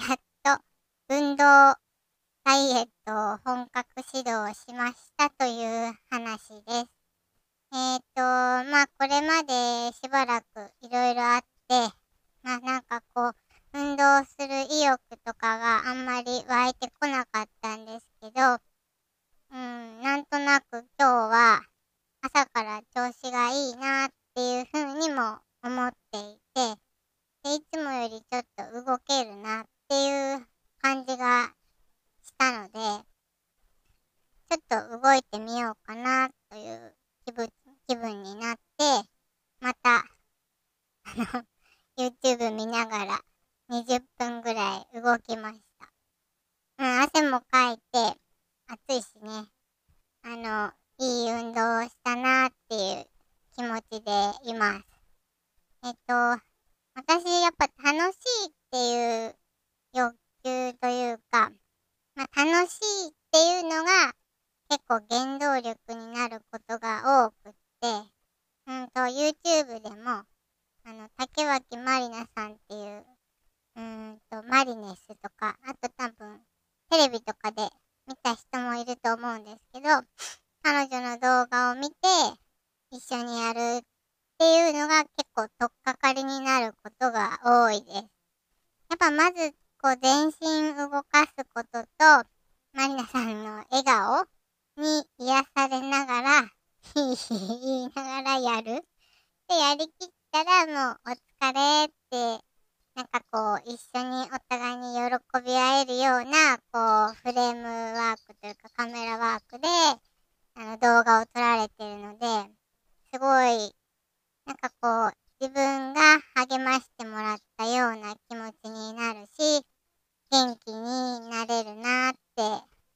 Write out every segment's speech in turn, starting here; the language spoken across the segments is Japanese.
やっと、運動、ダイエットを本格指導しましたという話です。えーと、まあこれまでしばらくいろいろあって、まあなんかこう、運動する意欲とかがあんまり湧いてこなかったんですけど、うん、なんとなく今日は朝から調子がいいなっていうふうにも思っていて、で、いつもよりちょっと動けるなっていう感じがしたので、ちょっと動いてみようかなという気分気分になって、また、あの、YouTube 見ながら20分ぐらい動きました。うん、汗もかいて、暑いしね、あの、いい運動をしたなっていう気持ちでいます。えっと、私やっぱ楽しいっていう欲求というか、まあ、楽しいっていうのが結構原動力になることが多く、うんと、YouTube でも、あの、竹脇まりなさんっていう、うんと、マリネスとか、あと多分、テレビとかで見た人もいると思うんですけど、彼女の動画を見て、一緒にやるっていうのが結構とっかかりになることが多いです。やっぱまず、こう、全身動かすことと、マリナさんの笑顔に癒されながら、ひいひい言いながらやる。で、やりきったらもうお疲れって、なんかこう、一緒にお互いに喜び合えるような、こう、フレームワークというかカメラワークで、あの、動画を撮られてるので、すごい、なんかこう、自分が励ましてもらったような気持ちになるし、元気になれるなって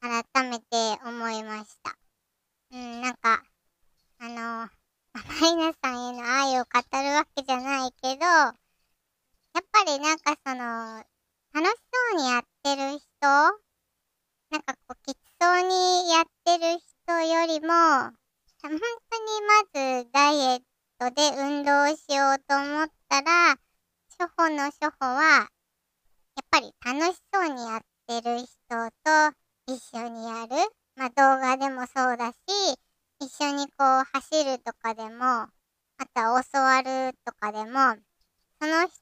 改めて思いました。うん、なんか、あの、マイナさんへの愛を語るわけじゃないけど、やっぱりなんかその、楽しそうにやってる人なんかこう、きつそうにやってる人よりも、本当にまずダイエットで運動しようと思ったら、初歩の初歩は、やっぱり楽しそうにやってる人と一緒にやる。まあ動画でもそうだし、一緒にこう走るとかでも、あとは教わるとかでも、その人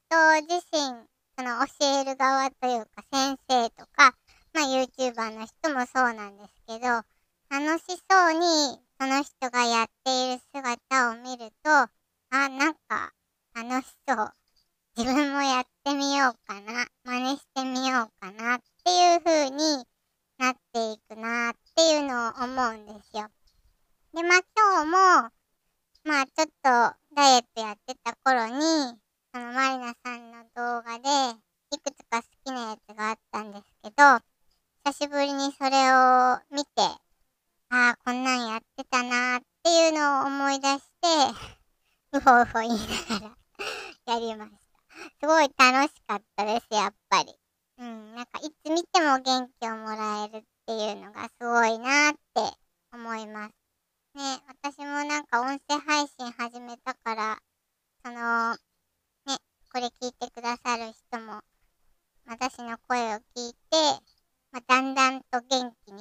自身、その教える側というか先生とか、まあ YouTuber の人もそうなんですけど、楽しそうにその人がやっている姿を見ると、あ、なんか楽しそう。自分もやってみようかな。真似してみようかなっていう風になっていくなっていうのを思うんですよ。で、まあ今日も、まあちょっとダイエットやってた頃に、そのマリナさんの動画で、いくつか好きなやつがあったんですけど、久しぶりにそれを見て、ああ、こんなんやってたなーっていうのを思い出して、うほうほ言いながら やりました。すごい楽しかったです、やっぱり。うん、なんかいつ見ても元気をもらえるっていうのがすごいなって思います。ね、私もなんか音声配信始めたから、その、ね、これ聞いてくださる人も、私の声を聞いて、まあ、だんだんと元気に、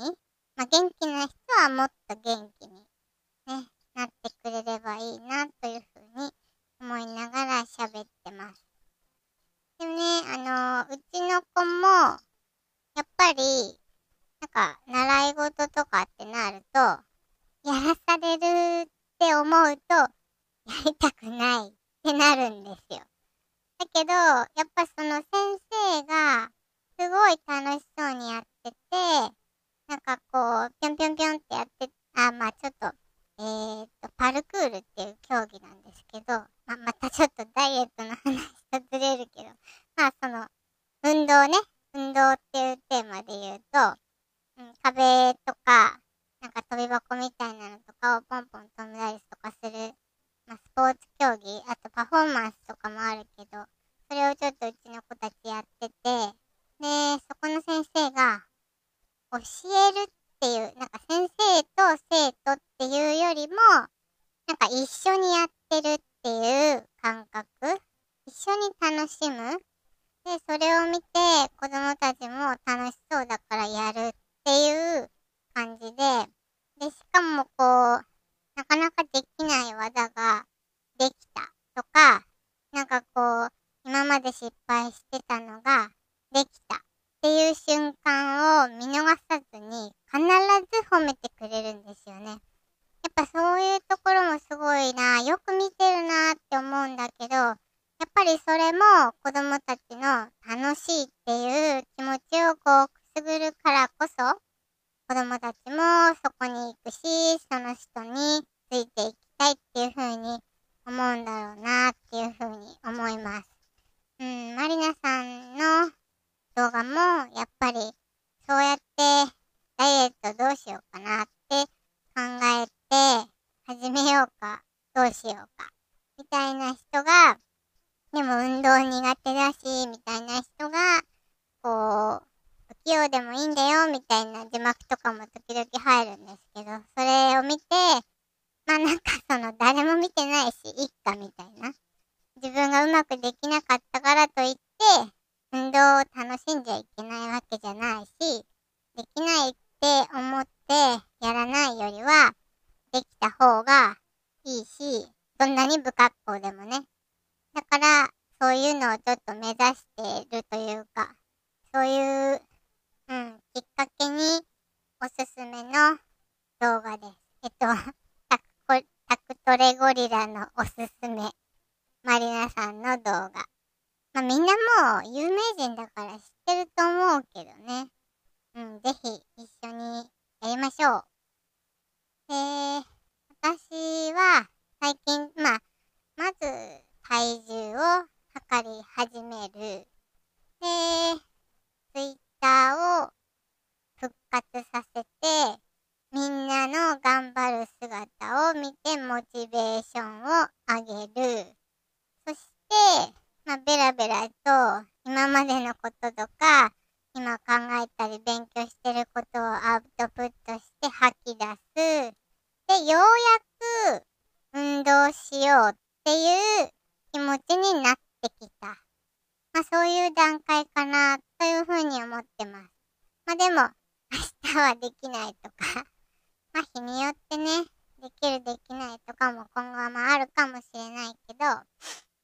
まあ、元気な人はもっと元気に、ね、なってくれればいいなというふうに思いながら喋ってます。でね、あの、うちの子も、やっぱり、なんか、習い事とかってなると、やらされるって思うと、やりたくないってなるんですよ。だけど、やっぱその先生が、すごい楽しそうにやってて、なんかこう、ぴょんぴょんぴょんってやって、あ、まあちょっと、えー、っと、パルクールっていう競技なんですけど、まあ、またちょっとダイエットの話とずれるけど、まあその、運動ね、運動っていうテーマで言うと、うん、壁とか、なんか飛び箱みたいなのとかをポンポン飛んだりとかするまあ、スポーツ競技、あとパフォーマンスとかもあるけど、それをちょっとうちの子たちやってて、で、そこの先生が、教えるっていう、なんか先生と生徒っていうよりも、なんか一緒にやってるっていう感覚一緒に楽しむ。で、それを見て子供たちも楽しそうだからやるっていう感じで、で、しかもこう、なかなかできない技ができたとか、なんかこう、今まで失敗してたのができたっていう瞬間を見逃さずに必ず褒めてくれるんですよね。やっぱそういうところもすごいな、よく見てるなって思うんだけど、やっぱりそれも子供たちの楽しいっていう気持ちをこうくすぐるからこそ、子供たちもそこに行くし、その人についていきたいっていう風に思うんだろうなっていう風に思います。うん、マリナさんの動画もやっぱりそうやってダイエットどうしようかなって考えて始めようかどうしようかみたいな人がでも運動苦手だしみたいな人がこう不器用でもいいんだよみたいな字幕とかも時々入るんですけどそれを見てまあなんかその誰も見てないし、いっかみたいな。自分がうまくできなかったからといって、運動を楽しんじゃいけないわけじゃないし、できないって思ってやらないよりは、できた方がいいし、どんなに不格好でもね。だから、そういうのをちょっと目指しているというか、そういう、うん、きっかけにおすすめの動画です。えっと、タクトレゴリラのおすすめ。マリナさんの動画。まあ、みんなもう有名人だから知ってると思うけどね。うん、ぜひ一緒にやりましょう。で、私は最近、まあ、まず体重を測り始める。で、ツイッターを復活させて、みんなの頑張る姿を見てモチベーションを上げる。そして、まあ、ベラベラと今までのこととか、今考えたり勉強してることをアウトプットして吐き出す。で、ようやく運動しようっていう気持ちになってきた。まあそういう段階かなというふうに思ってます。まあでも、明日はできないとかまあ日によってね、できるできないとかも今後はまああるかもしれないけど、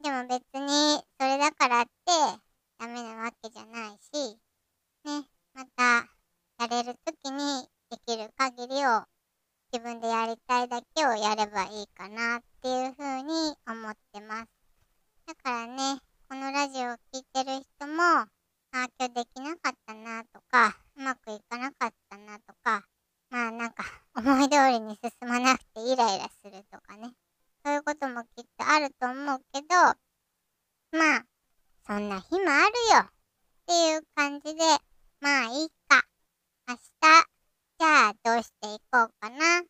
でも別にそれだからってダメなわけじゃないし、ね、またやれる時にできる限りを自分でやりたいだけをやればいいかなっていうふうに思ってます。だからね、このラジオを聴いてる人も、ああ、今日できなかったなとか、うまくいかなかったなとか、まあなんか思い通りに進まなくてイライラするとかね。そういうこともきっとあると思うけど、まあ、そんな日もあるよってていう感じで、まあいいか。明日、じゃあどうしていこうかなっ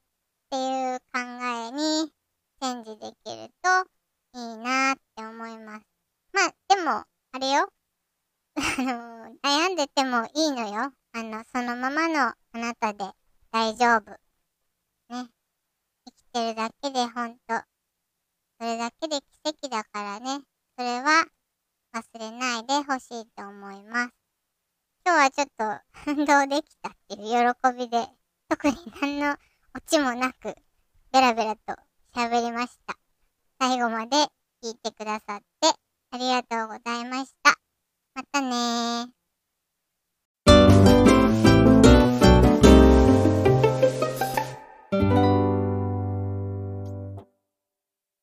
ていう考えにチェンジできるといいなって思います。まあ、でも、あれよ。あの、悩んでてもいいのよ。あの、そのままのあなたで大丈夫。ね。生きてるだけでほんと。それだけで奇跡だからね。それは忘れないでほしいと思います。今日はちょっと 運動できたっていう喜びで、特に何のオチもなく、ベラベラと喋りました。最後まで聞いてくださってありがとうございました。またねー。